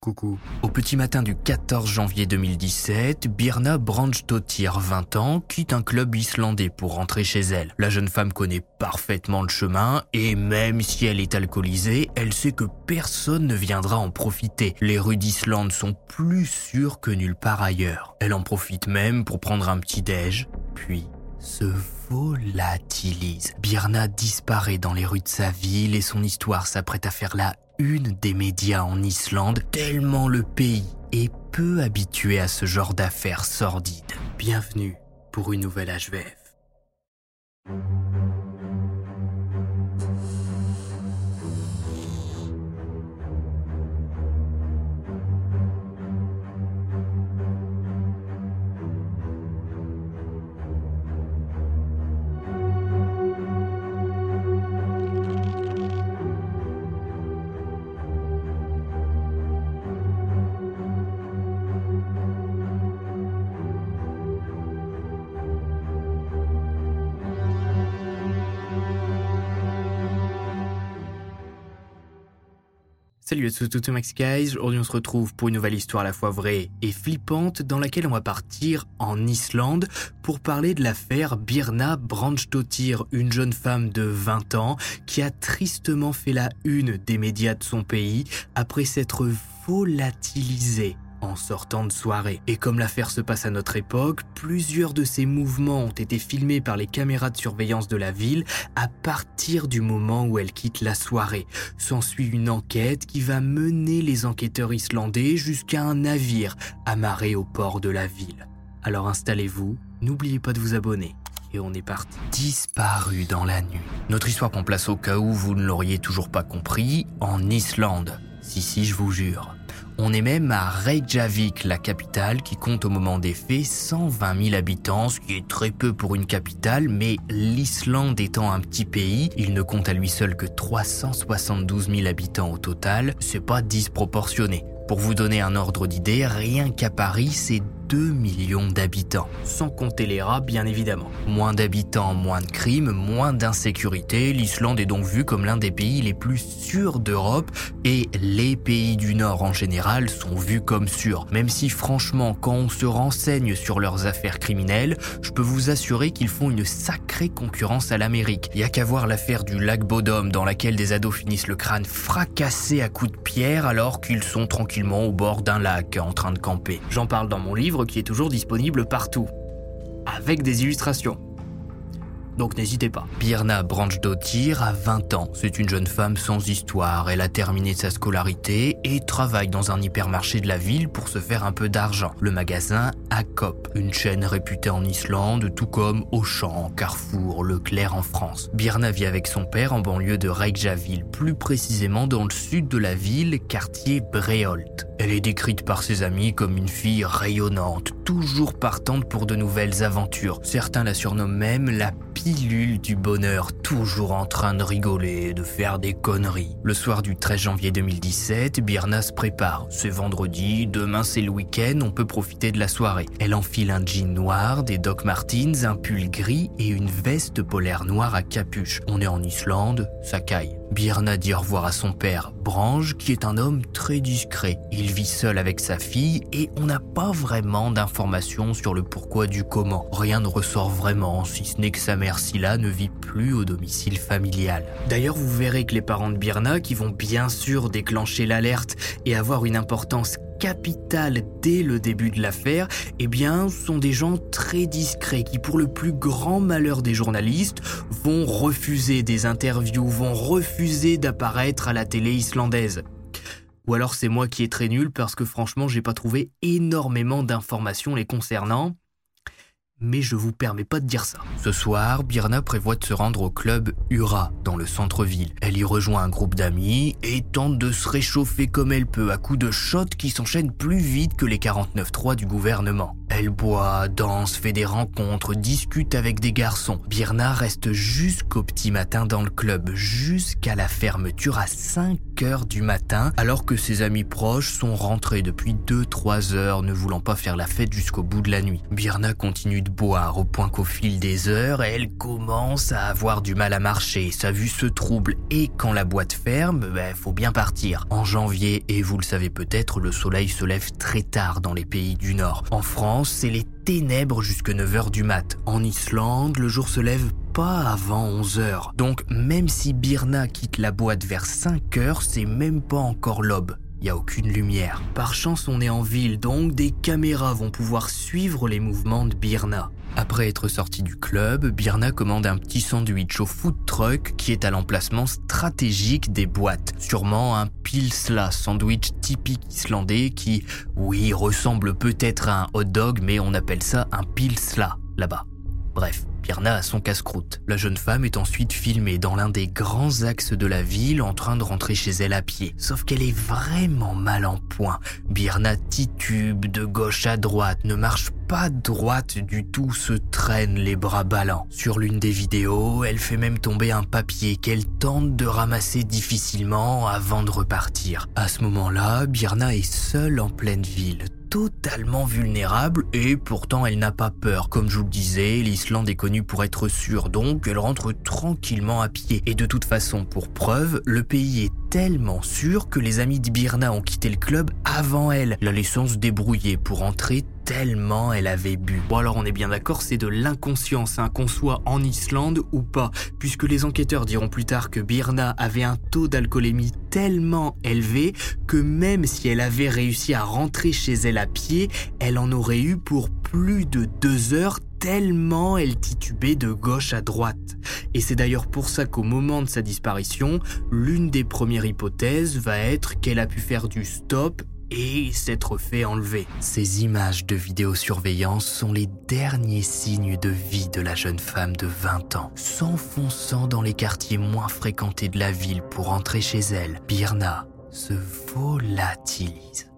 Coucou. Au petit matin du 14 janvier 2017, Birna Branchtottir, 20 ans, quitte un club islandais pour rentrer chez elle. La jeune femme connaît parfaitement le chemin et même si elle est alcoolisée, elle sait que personne ne viendra en profiter. Les rues d'Islande sont plus sûres que nulle part ailleurs. Elle en profite même pour prendre un petit déj, puis se volatilise. Birna disparaît dans les rues de sa ville et son histoire s'apprête à faire la une des médias en Islande, tellement le pays est peu habitué à ce genre d'affaires sordides. Bienvenue pour une nouvelle HVF. Tout Max Guys. Aujourd'hui, on se retrouve pour une nouvelle histoire à la fois vraie et flippante dans laquelle on va partir en Islande pour parler de l'affaire Birna Branchtottir, une jeune femme de 20 ans qui a tristement fait la une des médias de son pays après s'être volatilisée en sortant de soirée. Et comme l'affaire se passe à notre époque, plusieurs de ses mouvements ont été filmés par les caméras de surveillance de la ville à partir du moment où elle quitte la soirée. S'ensuit une enquête qui va mener les enquêteurs islandais jusqu'à un navire amarré au port de la ville. Alors installez-vous, n'oubliez pas de vous abonner. Et on est parti. Disparu dans la nuit. Notre histoire prend place au cas où vous ne l'auriez toujours pas compris, en Islande. Si si, je vous jure. On est même à Reykjavik, la capitale, qui compte au moment des faits 120 000 habitants, ce qui est très peu pour une capitale, mais l'Islande étant un petit pays, il ne compte à lui seul que 372 000 habitants au total, c'est pas disproportionné. Pour vous donner un ordre d'idée, rien qu'à Paris, c'est 2 millions d'habitants, sans compter les rats bien évidemment. Moins d'habitants, moins de crimes, moins d'insécurité, l'Islande est donc vue comme l'un des pays les plus sûrs d'Europe et les pays du Nord en général sont vus comme sûrs. Même si franchement, quand on se renseigne sur leurs affaires criminelles, je peux vous assurer qu'ils font une sacrée concurrence à l'Amérique. Il y a qu'à voir l'affaire du lac Bodom dans laquelle des ados finissent le crâne fracassé à coups de pierre alors qu'ils sont tranquillement au bord d'un lac en train de camper. J'en parle dans mon livre qui est toujours disponible partout, avec des illustrations donc n'hésitez pas. Birna Branchtottir a 20 ans. C'est une jeune femme sans histoire. Elle a terminé sa scolarité et travaille dans un hypermarché de la ville pour se faire un peu d'argent. Le magasin Acop, une chaîne réputée en Islande, tout comme Auchan, Carrefour, Leclerc en France. Birna vit avec son père en banlieue de Reykjavik, plus précisément dans le sud de la ville, quartier Breholt. Elle est décrite par ses amis comme une fille rayonnante, toujours partante pour de nouvelles aventures. Certains la surnomment même la pilule du bonheur, toujours en train de rigoler de faire des conneries. Le soir du 13 janvier 2017, Birna se prépare. C'est vendredi, demain c'est le week-end, on peut profiter de la soirée. Elle enfile un jean noir, des Doc Martens, un pull gris et une veste polaire noire à capuche. On est en Islande, ça caille. Birna dit au revoir à son père, Brange, qui est un homme très discret. Il vit seul avec sa fille et on n'a pas vraiment d'informations sur le pourquoi du comment. Rien ne ressort vraiment, si ce n'est que sa mère Silla ne vit plus au domicile familial. D'ailleurs, vous verrez que les parents de Birna, qui vont bien sûr déclencher l'alerte et avoir une importance capitale dès le début de l'affaire, eh bien, sont des gens très discrets qui, pour le plus grand malheur des journalistes, vont refuser des interviews, vont refuser d'apparaître à la télé islandaise. Ou alors c'est moi qui est très nul parce que franchement, j'ai pas trouvé énormément d'informations les concernant. Mais je vous permets pas de dire ça. Ce soir, Birna prévoit de se rendre au club Ura, dans le centre-ville. Elle y rejoint un groupe d'amis et tente de se réchauffer comme elle peut à coups de shots qui s'enchaînent plus vite que les 49.3 du gouvernement. Elle boit, danse, fait des rencontres, discute avec des garçons. Birna reste jusqu'au petit matin dans le club, jusqu'à la fermeture à 5 heures du matin, alors que ses amis proches sont rentrés depuis 2-3 heures, ne voulant pas faire la fête jusqu'au bout de la nuit. Birna continue de boire au point qu'au fil des heures, elle commence à avoir du mal à marcher, sa vue se trouble et quand la boîte ferme, ben, faut bien partir. En janvier, et vous le savez peut-être, le soleil se lève très tard dans les pays du Nord. En France, c'est les ténèbres jusque 9h du mat. En Islande, le jour se lève pas avant 11h. Donc même si Birna quitte la boîte vers 5h, c'est même pas encore l'aube. Il n'y a aucune lumière. Par chance, on est en ville, donc des caméras vont pouvoir suivre les mouvements de Birna. Après être sorti du club, Birna commande un petit sandwich au food truck qui est à l'emplacement stratégique des boîtes. Sûrement un pilsla, sandwich typique islandais qui, oui, ressemble peut-être à un hot dog, mais on appelle ça un pilsla là-bas. Bref, Birna a son casse-croûte. La jeune femme est ensuite filmée dans l'un des grands axes de la ville en train de rentrer chez elle à pied. Sauf qu'elle est vraiment mal en point. Birna titube de gauche à droite, ne marche pas droite du tout, se traîne les bras ballants. Sur l'une des vidéos, elle fait même tomber un papier qu'elle tente de ramasser difficilement avant de repartir. À ce moment-là, Birna est seule en pleine ville, totalement vulnérable et pourtant elle n'a pas peur. Comme je vous le disais, l'Islande est connue pour être sûre, donc elle rentre tranquillement à pied. Et de toute façon, pour preuve, le pays est tellement sûr que les amis de Birna ont quitté le club avant elle, la laissant se débrouiller pour entrer tellement elle avait bu. Bon alors on est bien d'accord, c'est de l'inconscience, hein, qu'on soit en Islande ou pas, puisque les enquêteurs diront plus tard que Birna avait un taux d'alcoolémie tellement élevé que même si elle avait réussi à rentrer chez elle à pied, elle en aurait eu pour plus de deux heures tellement elle titubait de gauche à droite. Et c'est d'ailleurs pour ça qu'au moment de sa disparition, l'une des premières hypothèses va être qu'elle a pu faire du stop et s'être fait enlever. Ces images de vidéosurveillance sont les derniers signes de vie de la jeune femme de 20 ans, s'enfonçant dans les quartiers moins fréquentés de la ville pour rentrer chez elle. Birna se volatilise.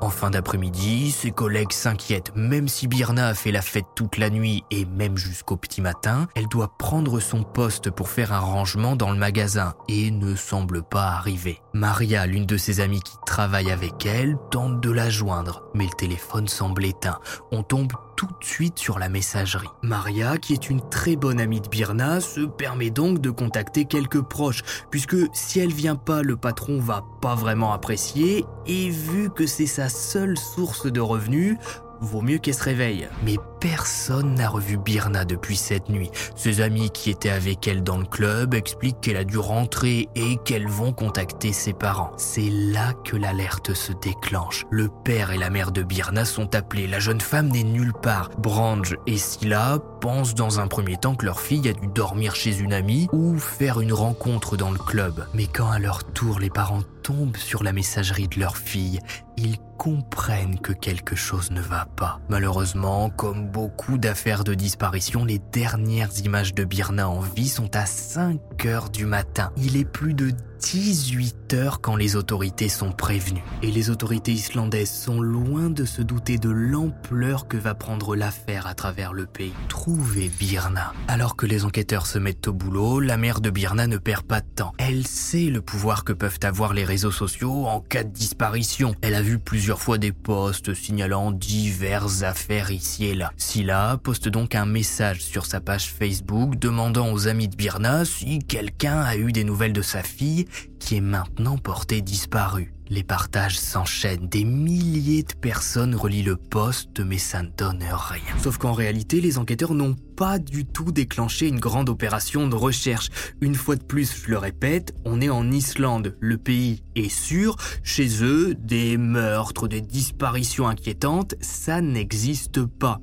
En fin d'après-midi, ses collègues s'inquiètent. Même si Birna a fait la fête toute la nuit et même jusqu'au petit matin, elle doit prendre son poste pour faire un rangement dans le magasin et ne semble pas arriver. Maria, l'une de ses amies qui travaille avec elle, tente de la joindre, mais le téléphone semble éteint. On tombe tout de suite sur la messagerie. Maria, qui est une très bonne amie de Birna, se permet donc de contacter quelques proches, puisque si elle vient pas, le patron va pas vraiment apprécier, et vu que c'est sa seule source de revenus, vaut mieux qu'elle se réveille. Mais personne n'a revu Birna depuis cette nuit. Ses amis qui étaient avec elle dans le club expliquent qu'elle a dû rentrer et qu'elles vont contacter ses parents. C'est là que l'alerte se déclenche. Le père et la mère de Birna sont appelés. La jeune femme n'est nulle part. Brange et Silla pensent dans un premier temps que leur fille a dû dormir chez une amie ou faire une rencontre dans le club. Mais quand à leur tour les parents sur la messagerie de leur fille, ils comprennent que quelque chose ne va pas. Malheureusement, comme beaucoup d'affaires de disparition, les dernières images de Birna en vie sont à 5 heures du matin. Il est plus de 18 heures quand les autorités sont prévenues. Et les autorités islandaises sont loin de se douter de l'ampleur que va prendre l'affaire à travers le pays. Trouver Birna. Alors que les enquêteurs se mettent au boulot, la mère de Birna ne perd pas de temps. Elle sait le pouvoir que peuvent avoir les réseaux sociaux en cas de disparition. Elle a vu plusieurs fois des posts signalant diverses affaires ici et là. Silla poste donc un message sur sa page Facebook demandant aux amis de Birna si quelqu'un a eu des nouvelles de sa fille qui est maintenant portée disparue. Les partages s'enchaînent, des milliers de personnes relient le poste mais ça ne donne rien. Sauf qu'en réalité, les enquêteurs n'ont pas du tout déclenché une grande opération de recherche. Une fois de plus, je le répète, on est en Islande, le pays est sûr, chez eux, des meurtres, des disparitions inquiétantes, ça n'existe pas.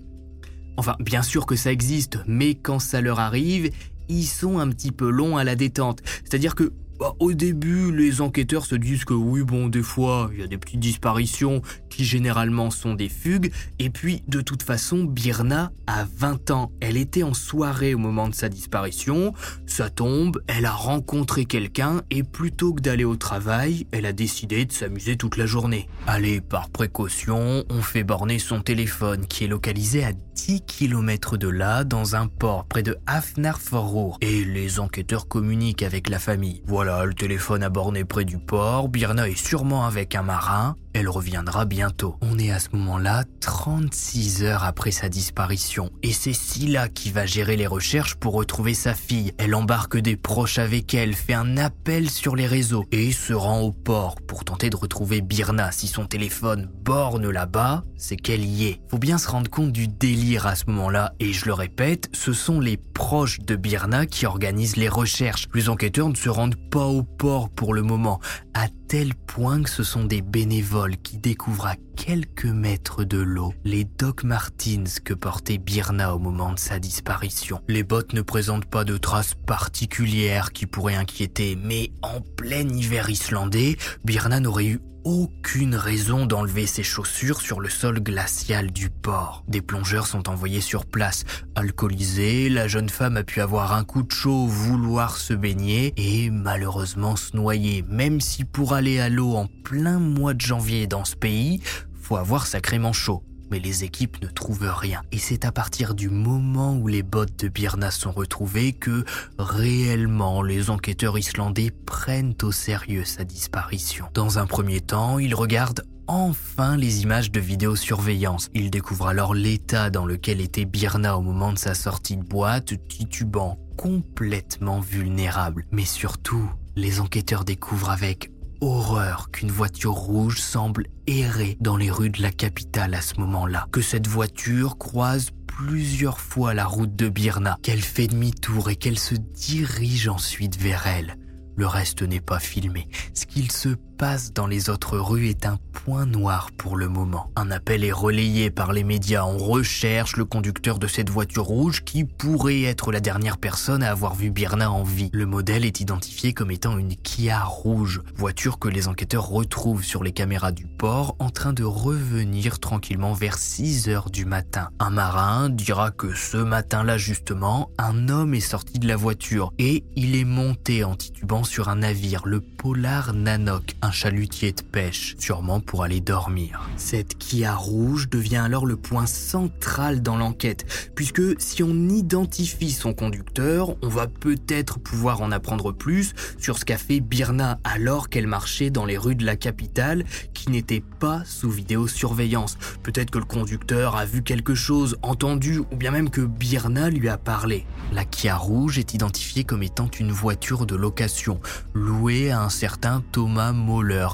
Enfin, bien sûr que ça existe, mais quand ça leur arrive, ils sont un petit peu longs à la détente. C'est-à-dire que bah, au début, les enquêteurs se disent que oui, bon, des fois, il y a des petites disparitions qui généralement sont des fugues. Et puis, de toute façon, Birna a 20 ans. Elle était en soirée au moment de sa disparition. Ça tombe, elle a rencontré quelqu'un et plutôt que d'aller au travail, elle a décidé de s'amuser toute la journée. Allez, par précaution, on fait borner son téléphone qui est localisé à 10 km de là, dans un port près de Hafnarfjörður. Et les enquêteurs communiquent avec la famille. Voilà, le téléphone a borné près du port, Birna est sûrement avec un marin, elle reviendra bientôt. On est à ce moment-là 36 heures après sa disparition et c'est Scylla qui va gérer les recherches pour retrouver sa fille. Elle embarque des proches avec elle, fait un appel sur les réseaux et se rend au port pour tenter de retrouver Birna. Si son téléphone borne là-bas, c'est qu'elle y est. Faut bien se rendre compte du délire à ce moment-là et je le répète, ce sont les proches de Birna qui organisent les recherches. Les enquêteurs ne se rendent pas au port pour le moment, à tel point que ce sont des bénévoles qui découvrent à quelques mètres de l'eau les Doc Martins que portait Birna au moment de sa disparition. Les bottes ne présentent pas de traces particulières qui pourraient inquiéter, mais en plein hiver islandais, Birna n'aurait eu aucune raison d'enlever ses chaussures sur le sol glacial du port. Des plongeurs sont envoyés sur place. Alcoolisée, la jeune femme a pu avoir un coup de chaud, vouloir se baigner et malheureusement se noyer. Même si pour aller à l'eau en plein mois de janvier dans ce pays, faut avoir sacrément chaud mais les équipes ne trouvent rien. Et c'est à partir du moment où les bottes de Birna sont retrouvées que réellement les enquêteurs islandais prennent au sérieux sa disparition. Dans un premier temps, ils regardent enfin les images de vidéosurveillance. Ils découvrent alors l'état dans lequel était Birna au moment de sa sortie de boîte, titubant, complètement vulnérable. Mais surtout, les enquêteurs découvrent avec horreur qu'une voiture rouge semble errer dans les rues de la capitale à ce moment-là, que cette voiture croise plusieurs fois la route de Birna, qu'elle fait demi-tour et qu'elle se dirige ensuite vers elle. Le reste n'est pas filmé. Ce qu'il se passe dans les autres rues est un point noir pour le moment. Un appel est relayé par les médias. On recherche le conducteur de cette voiture rouge qui pourrait être la dernière personne à avoir vu Birna en vie. Le modèle est identifié comme étant une Kia rouge, voiture que les enquêteurs retrouvent sur les caméras du port en train de revenir tranquillement vers 6 heures du matin. Un marin dira que ce matin-là justement, un homme est sorti de la voiture et il est monté en titubant sur un navire, le Polar Nanok, un chalutier de pêche, sûrement pour aller dormir. Cette Kia rouge devient alors le point central dans l'enquête, puisque si on identifie son conducteur, on va peut-être pouvoir en apprendre plus sur ce qu'a fait Birna alors qu'elle marchait dans les rues de la capitale qui n'était pas sous vidéosurveillance. Peut-être que le conducteur a vu quelque chose, entendu, ou bien même que Birna lui a parlé. La Kia rouge est identifiée comme étant une voiture de location, louée à un certain Thomas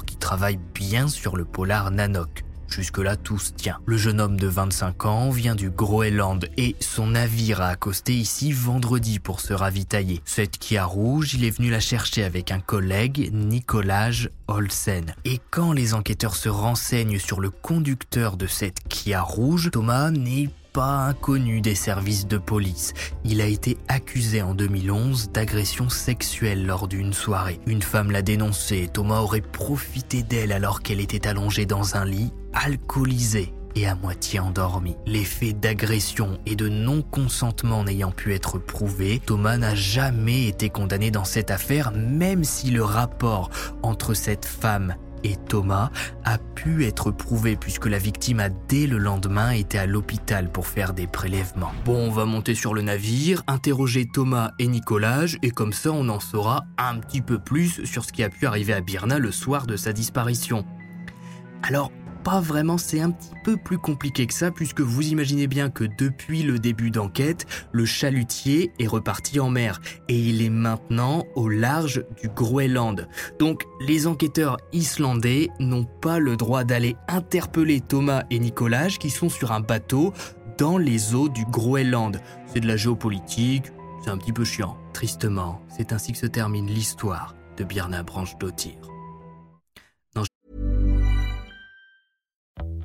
qui travaille bien sur le polar Nanok. Jusque-là, tout se tient. Le jeune homme de 25 ans vient du Groenland et son navire a accosté ici vendredi pour se ravitailler. Cette Kia rouge, il est venu la chercher avec un collègue, Nicolas Olsen. Et quand les enquêteurs se renseignent sur le conducteur de cette Kia rouge, Thomas n'est pas inconnu des services de police. Il a été accusé en 2011 d'agression sexuelle lors d'une soirée. Une femme l'a dénoncé. Thomas aurait profité d'elle alors qu'elle était allongée dans un lit, alcoolisée et à moitié endormie. Les faits d'agression et de non-consentement n'ayant pu être prouvés, Thomas n'a jamais été condamné dans cette affaire, même si le rapport entre cette femme et Thomas a pu être prouvé puisque la victime a dès le lendemain été à l'hôpital pour faire des prélèvements. Bon, on va monter sur le navire, interroger Thomas et Nicolas et comme ça on en saura un petit peu plus sur ce qui a pu arriver à Birna le soir de sa disparition. Alors, pas vraiment, c'est un petit peu plus compliqué que ça, puisque vous imaginez bien que depuis le début d'enquête, le chalutier est reparti en mer, et il est maintenant au large du Groenland. Donc les enquêteurs islandais n'ont pas le droit d'aller interpeller Thomas et Nicolas, qui sont sur un bateau dans les eaux du Groenland. C'est de la géopolitique, c'est un petit peu chiant. Tristement, c'est ainsi que se termine l'histoire de Birna Branche d'Otir.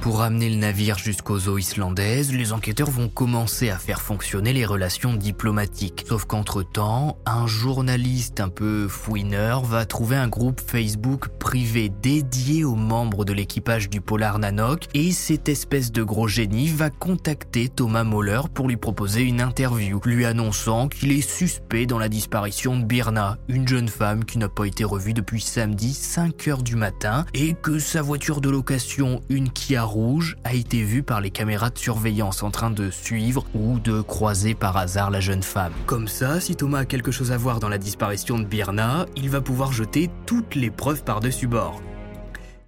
Pour ramener le navire jusqu'aux eaux islandaises, les enquêteurs vont commencer à faire fonctionner les relations diplomatiques. Sauf qu'entre-temps, un journaliste un peu fouineur va trouver un groupe Facebook privé dédié aux membres de l'équipage du Polar Nanok et cette espèce de gros génie va contacter Thomas Moller pour lui proposer une interview, lui annonçant qu'il est suspect dans la disparition de Birna, une jeune femme qui n'a pas été revue depuis samedi 5h du matin et que sa voiture de location, une Kia rouge a été vue par les caméras de surveillance en train de suivre ou de croiser par hasard la jeune femme. Comme ça, si Thomas a quelque chose à voir dans la disparition de Birna, il va pouvoir jeter toutes les preuves par-dessus bord.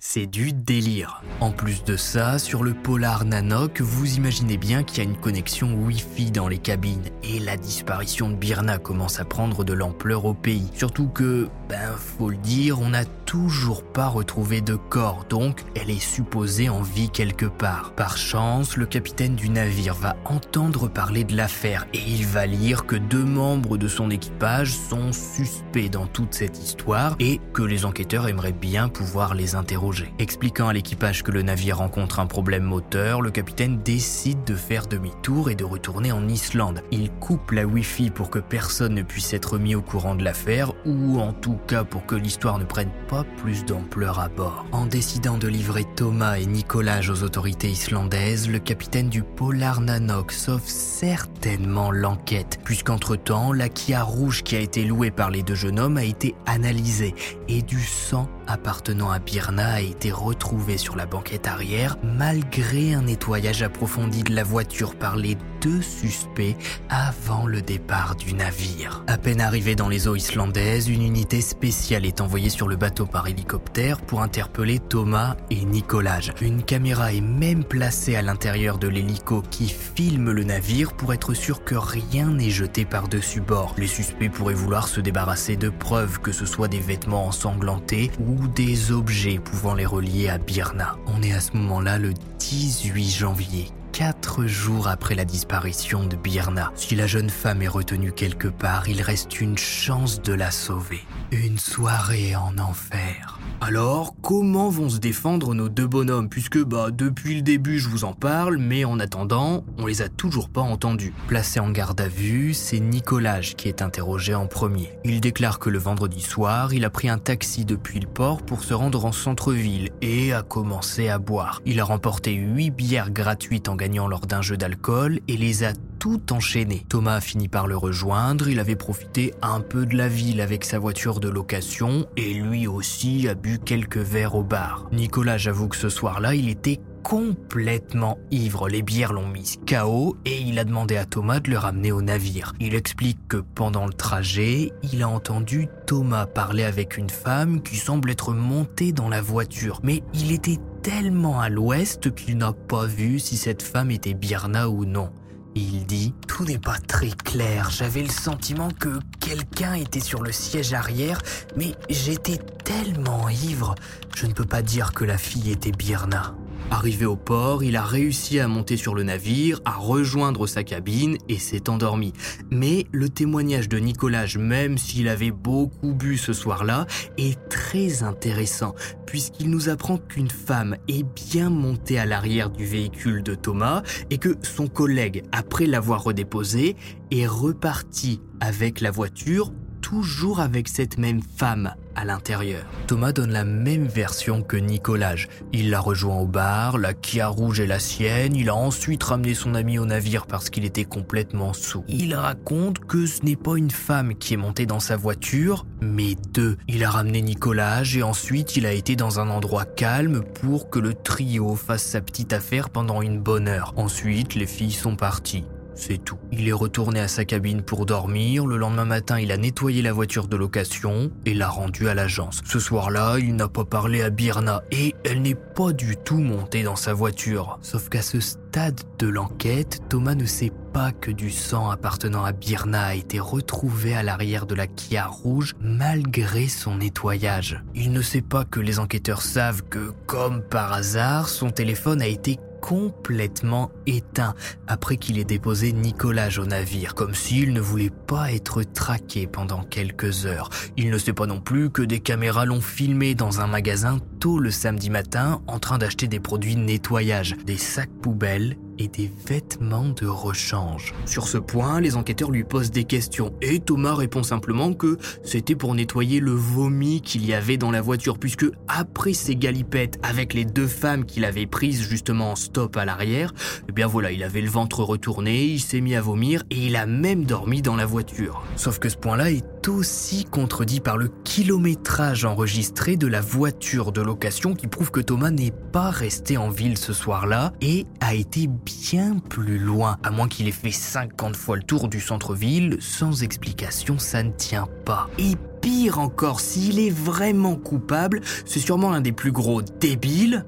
C'est du délire. En plus de ça, sur le Polar Nanoc, vous imaginez bien qu'il y a une connexion Wi-Fi dans les cabines. Et la disparition de Birna commence à prendre de l'ampleur au pays. Surtout que, ben faut le dire, on n'a toujours pas retrouvé de corps, donc elle est supposée en vie quelque part. Par chance, le capitaine du navire va entendre parler de l'affaire et il va lire que deux membres de son équipage sont suspects dans toute cette histoire et que les enquêteurs aimeraient bien pouvoir les interroger. Expliquant à l'équipage que le navire rencontre un problème moteur, le capitaine décide de faire demi-tour et de retourner en Islande. Il coupe la Wi-Fi pour que personne ne puisse être mis au courant de l'affaire, ou en tout cas pour que l'histoire ne prenne pas plus d'ampleur à bord. En décidant de livrer Thomas et Nicolas aux autorités islandaises, le capitaine du Polar Nanok sauve certainement l'enquête, puisqu'entre-temps, la Kia rouge qui a été louée par les deux jeunes hommes a été analysée, et du sang appartenant à Birna a été retrouvé sur la banquette arrière malgré un nettoyage approfondi de la voiture par les deux suspects avant le départ du navire. À peine arrivé dans les eaux islandaises, une unité spéciale est envoyée sur le bateau par hélicoptère pour interpeller Thomas et Nicolas. Une caméra est même placée à l'intérieur de l'hélico qui filme le navire pour être sûr que rien n'est jeté par-dessus bord. Les suspects pourraient vouloir se débarrasser de preuves, que ce soit des vêtements ensanglantés ou des objets pouvant les relier à Birna. On est à ce moment-là le 18 janvier quatre jours après la disparition de Birna. Si la jeune femme est retenue quelque part, il reste une chance de la sauver. Une soirée en enfer. Alors, comment vont se défendre nos deux bonhommes? Puisque, bah, depuis le début, je vous en parle, mais en attendant, on les a toujours pas entendus. Placé en garde à vue, c'est Nicolas qui est interrogé en premier. Il déclare que le vendredi soir, il a pris un taxi depuis le port pour se rendre en centre-ville et a commencé à boire. Il a remporté 8 bières gratuites en gagnant lors d'un jeu d'alcool et les a tout enchaînées. Thomas a fini par le rejoindre, il avait profité un peu de la ville avec sa voiture de location et lui aussi a bu quelques verres au bar. Nicolas, j'avoue que ce soir-là, il était complètement ivre. Les bières l'ont mis KO et il a demandé à Thomas de le ramener au navire. Il explique que pendant le trajet, il a entendu Thomas parler avec une femme qui semble être montée dans la voiture. Mais il était tellement à l'ouest qu'il n'a pas vu si cette femme était Birna ou non. Il dit ⁇ Tout n'est pas très clair, j'avais le sentiment que quelqu'un était sur le siège arrière, mais j'étais tellement ivre, je ne peux pas dire que la fille était Birna. Arrivé au port, il a réussi à monter sur le navire, à rejoindre sa cabine et s'est endormi. Mais le témoignage de Nicolas, même s'il avait beaucoup bu ce soir-là, est très intéressant puisqu'il nous apprend qu'une femme est bien montée à l'arrière du véhicule de Thomas et que son collègue, après l'avoir redéposé, est reparti avec la voiture toujours avec cette même femme à l'intérieur. Thomas donne la même version que Nicolas. Il l'a rejoint au bar, la Kia rouge est la sienne, il a ensuite ramené son ami au navire parce qu'il était complètement sous. Il raconte que ce n'est pas une femme qui est montée dans sa voiture, mais deux. Il a ramené Nicolas et ensuite il a été dans un endroit calme pour que le trio fasse sa petite affaire pendant une bonne heure. Ensuite, les filles sont parties. C'est tout. Il est retourné à sa cabine pour dormir, le lendemain matin il a nettoyé la voiture de location et l'a rendue à l'agence. Ce soir-là, il n'a pas parlé à Birna et elle n'est pas du tout montée dans sa voiture. Sauf qu'à ce stade de l'enquête, Thomas ne sait pas que du sang appartenant à Birna a été retrouvé à l'arrière de la Kia rouge malgré son nettoyage. Il ne sait pas que les enquêteurs savent que, comme par hasard, son téléphone a été complètement éteint après qu'il ait déposé Nicolas au navire, comme s'il ne voulait pas être traqué pendant quelques heures. Il ne sait pas non plus que des caméras l'ont filmé dans un magasin tôt le samedi matin en train d'acheter des produits nettoyage, des sacs poubelles et des vêtements de rechange. Sur ce point, les enquêteurs lui posent des questions et Thomas répond simplement que c'était pour nettoyer le vomi qu'il y avait dans la voiture puisque après ces galipettes avec les deux femmes qu'il avait prises justement en stop à l'arrière, eh bien voilà, il avait le ventre retourné, il s'est mis à vomir et il a même dormi dans la voiture. Sauf que ce point-là est aussi contredit par le kilométrage enregistré de la voiture de location qui prouve que Thomas n'est pas resté en ville ce soir-là et a été bien plus loin, à moins qu'il ait fait 50 fois le tour du centre-ville, sans explication ça ne tient pas. Et pire encore, s'il est vraiment coupable, c'est sûrement l'un des plus gros débiles,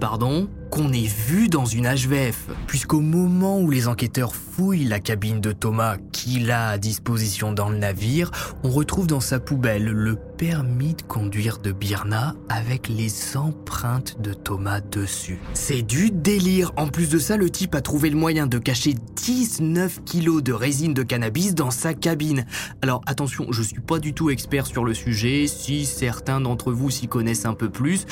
pardon, qu'on ait vu dans une HVF. Puisqu'au moment où les enquêteurs fouillent la cabine de Thomas qu'il a à disposition dans le navire, on retrouve dans sa poubelle le permis de conduire de Birna avec les empreintes de Thomas dessus. C'est du délire. En plus de ça, le type a trouvé le moyen de cacher 19 kilos de résine de cannabis dans sa cabine. Alors attention, je suis pas du tout expert sur le sujet. Si certains d'entre vous s'y connaissent un peu plus,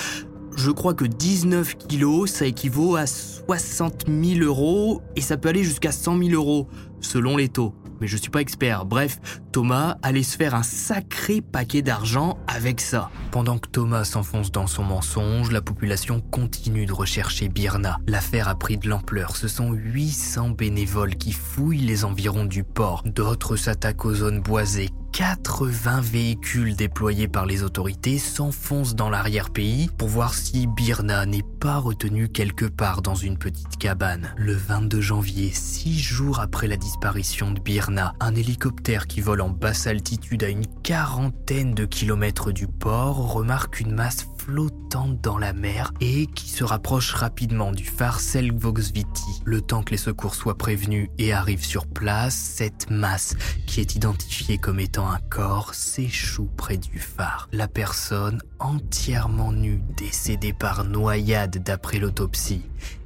je crois que 19 kilos, ça équivaut à 60 000 euros et ça peut aller jusqu'à 100 000 euros selon les taux. Mais je suis pas expert. Bref, Thomas allait se faire un sacré paquet d'argent avec ça. Pendant que Thomas s'enfonce dans son mensonge, la population continue de rechercher Birna. L'affaire a pris de l'ampleur. Ce sont 800 bénévoles qui fouillent les environs du port. D'autres s'attaquent aux zones boisées, 80 véhicules déployés par les autorités s'enfoncent dans l'arrière-pays pour voir si Birna n'est pas retenu quelque part dans une petite cabane. Le 22 janvier, six jours après la disparition de Birna, un hélicoptère qui vole en basse altitude à une quarantaine de kilomètres du port remarque une masse flottante dans la mer et qui se rapproche rapidement du phare Selvoxviti. Le temps que les secours soient prévenus et arrivent sur place, cette masse, qui est identifiée comme étant un corps, s'échoue près du phare. La personne, entièrement nue, décédée par noyade d'après l'autopsie,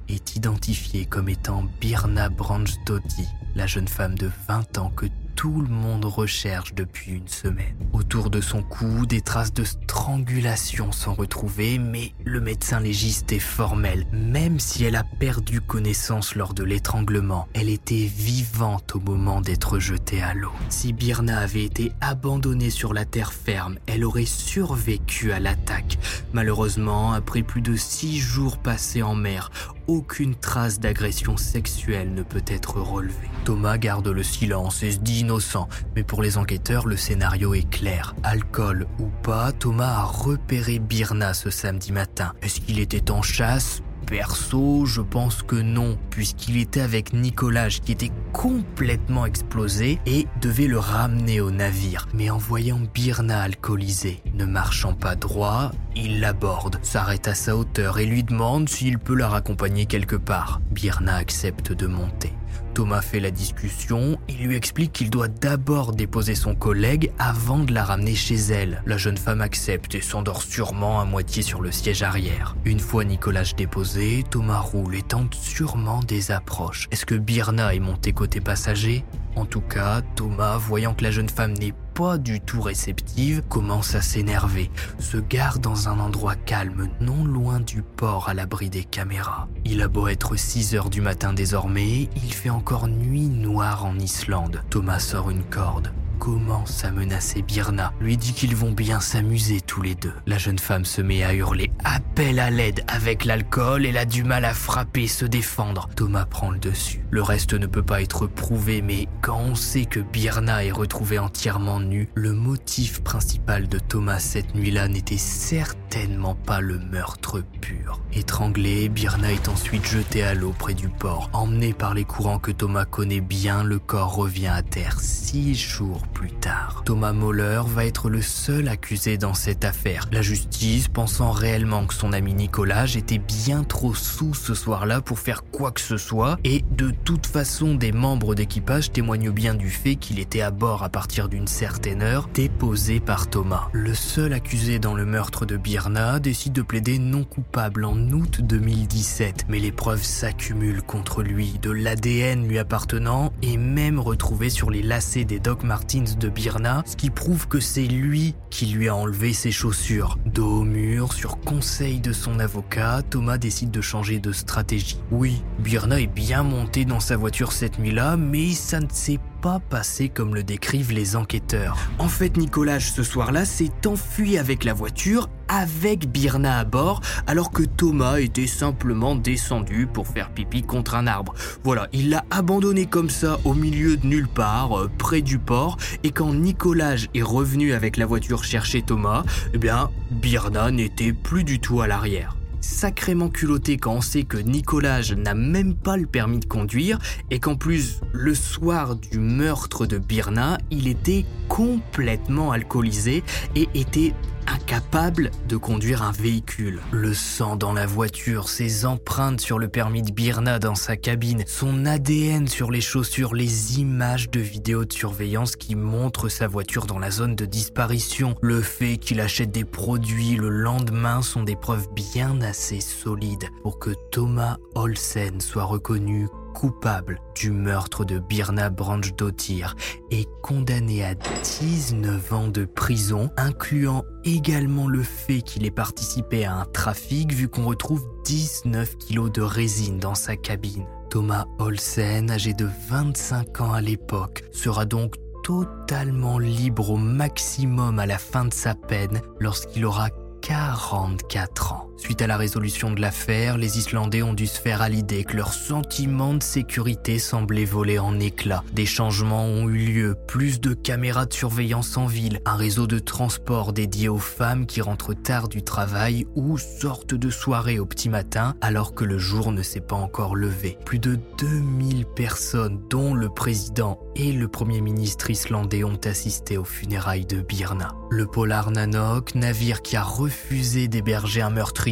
est identifiée comme étant Birna Branchtoti, la jeune femme de 20 ans que tout le monde recherche depuis une semaine. Autour de son cou, des traces de strangulation sont retrouvées, mais le médecin légiste est formel. Même si elle a perdu connaissance lors de l'étranglement, elle était vivante au moment d'être jetée à l'eau. Si Birna avait été abandonnée sur la terre ferme, elle aurait survécu à l'attaque. Malheureusement, après plus de six jours passés en mer, aucune trace d'agression sexuelle ne peut être relevée. Thomas garde le silence et se dit innocent, mais pour les enquêteurs, le scénario est clair. Alcool ou pas, Thomas a repéré Birna ce samedi matin. Est-ce qu'il était en chasse? Perso, je pense que non, puisqu'il était avec Nicolas qui était complètement explosé et devait le ramener au navire. Mais en voyant Birna alcoolisé, ne marchant pas droit, il l'aborde, s'arrête à sa hauteur et lui demande s'il peut la raccompagner quelque part. Birna accepte de monter. Thomas fait la discussion, il lui explique qu'il doit d'abord déposer son collègue avant de la ramener chez elle. La jeune femme accepte et s'endort sûrement à moitié sur le siège arrière. Une fois Nicolas déposé, Thomas roule et tente sûrement des approches. Est-ce que Birna est montée côté passager? En tout cas, Thomas, voyant que la jeune femme n'est pas du tout réceptive, commence à s'énerver, se gare dans un endroit calme, non loin du port à l'abri des caméras. Il a beau être 6 heures du matin désormais, il fait encore nuit noire en Islande. Thomas sort une corde commence à menacer Birna, lui dit qu'ils vont bien s'amuser tous les deux. La jeune femme se met à hurler appel à l'aide avec l'alcool, elle a du mal à frapper, se défendre. Thomas prend le dessus. Le reste ne peut pas être prouvé, mais quand on sait que Birna est retrouvée entièrement nue, le motif principal de Thomas cette nuit-là n'était certainement pas le meurtre pur. Étranglée, Birna est ensuite jetée à l'eau près du port. Emmenée par les courants que Thomas connaît bien, le corps revient à terre six jours plus tard. Thomas Moller va être le seul accusé dans cette affaire. La justice, pensant réellement que son ami Nicolas était bien trop sous ce soir-là pour faire quoi que ce soit, et de toute façon des membres d'équipage témoignent bien du fait qu'il était à bord à partir d'une certaine heure, déposé par Thomas. Le seul accusé dans le meurtre de Birna décide de plaider non coupable en août 2017, mais les preuves s'accumulent contre lui, de l'ADN lui appartenant et même retrouvé sur les lacets des Doc De Birna, ce qui prouve que c'est lui qui lui a enlevé ses chaussures. Dos mur, sur conseil de son avocat, Thomas décide de changer de stratégie. Oui, Birna est bien monté dans sa voiture cette nuit-là, mais ça ne s'est pas passé comme le décrivent les enquêteurs. En fait, Nicolas, ce soir-là, s'est enfui avec la voiture, avec Birna à bord, alors que Thomas était simplement descendu pour faire pipi contre un arbre. Voilà, il l'a abandonné comme ça au milieu de nulle part, euh, près du port, et quand Nicolas est revenu avec la voiture chercher Thomas, eh bien, Birna n'était plus du tout à l'arrière sacrément culotté quand on sait que Nicolas n'a même pas le permis de conduire et qu'en plus, le soir du meurtre de Birna, il était complètement alcoolisé et était incapable de conduire un véhicule. Le sang dans la voiture, ses empreintes sur le permis de Birna dans sa cabine, son ADN sur les chaussures, les images de vidéos de surveillance qui montrent sa voiture dans la zone de disparition, le fait qu'il achète des produits le lendemain sont des preuves bien assez solides pour que Thomas Olsen soit reconnu coupable du meurtre de Birna Branch-Dottir et condamné à 19 ans de prison, incluant également le fait qu'il ait participé à un trafic vu qu'on retrouve 19 kilos de résine dans sa cabine. Thomas Olsen, âgé de 25 ans à l'époque, sera donc totalement libre au maximum à la fin de sa peine lorsqu'il aura 44 ans. Suite à la résolution de l'affaire, les Islandais ont dû se faire à l'idée que leur sentiment de sécurité semblait voler en éclats. Des changements ont eu lieu, plus de caméras de surveillance en ville, un réseau de transport dédié aux femmes qui rentrent tard du travail ou sortent de soirée au petit matin alors que le jour ne s'est pas encore levé. Plus de 2000 personnes, dont le président et le premier ministre islandais, ont assisté aux funérailles de Birna. Le Polar Nanok, navire qui a refusé d'héberger un meurtrier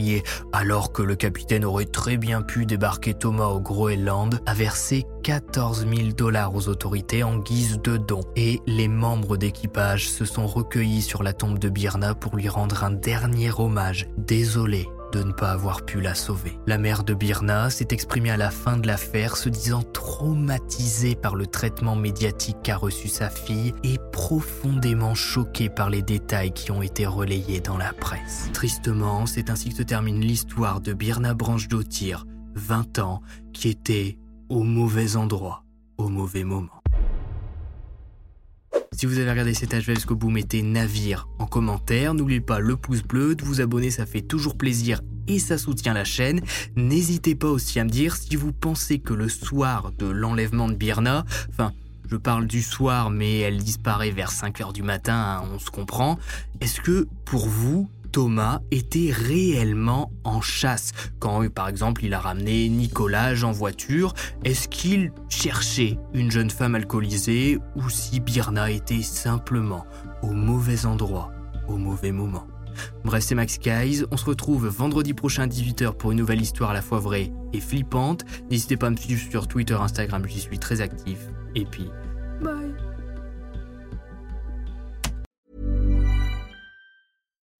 alors que le capitaine aurait très bien pu débarquer Thomas au Groenland, a versé 14 000 dollars aux autorités en guise de don et les membres d'équipage se sont recueillis sur la tombe de Birna pour lui rendre un dernier hommage. Désolé de ne pas avoir pu la sauver. La mère de Birna s'est exprimée à la fin de l'affaire se disant traumatisée par le traitement médiatique qu'a reçu sa fille et profondément choquée par les détails qui ont été relayés dans la presse. Tristement, c'est ainsi que se termine l'histoire de Birna Branche d'Otir, 20 ans, qui était au mauvais endroit, au mauvais moment. Si vous avez regardé cet HV jusqu'au bout, mettez navire en commentaire. N'oubliez pas le pouce bleu, de vous abonner, ça fait toujours plaisir et ça soutient la chaîne. N'hésitez pas aussi à me dire si vous pensez que le soir de l'enlèvement de Birna, enfin, je parle du soir, mais elle disparaît vers 5h du matin, hein, on se comprend. Est-ce que pour vous, Thomas était réellement en chasse. Quand, par exemple, il a ramené Nicolas en voiture, est-ce qu'il cherchait une jeune femme alcoolisée ou si Birna était simplement au mauvais endroit, au mauvais moment? Bref, c'est Max Guys. On se retrouve vendredi prochain à 18h pour une nouvelle histoire à la fois vraie et flippante. N'hésitez pas à me suivre sur Twitter, Instagram, j'y suis très actif. Et puis, bye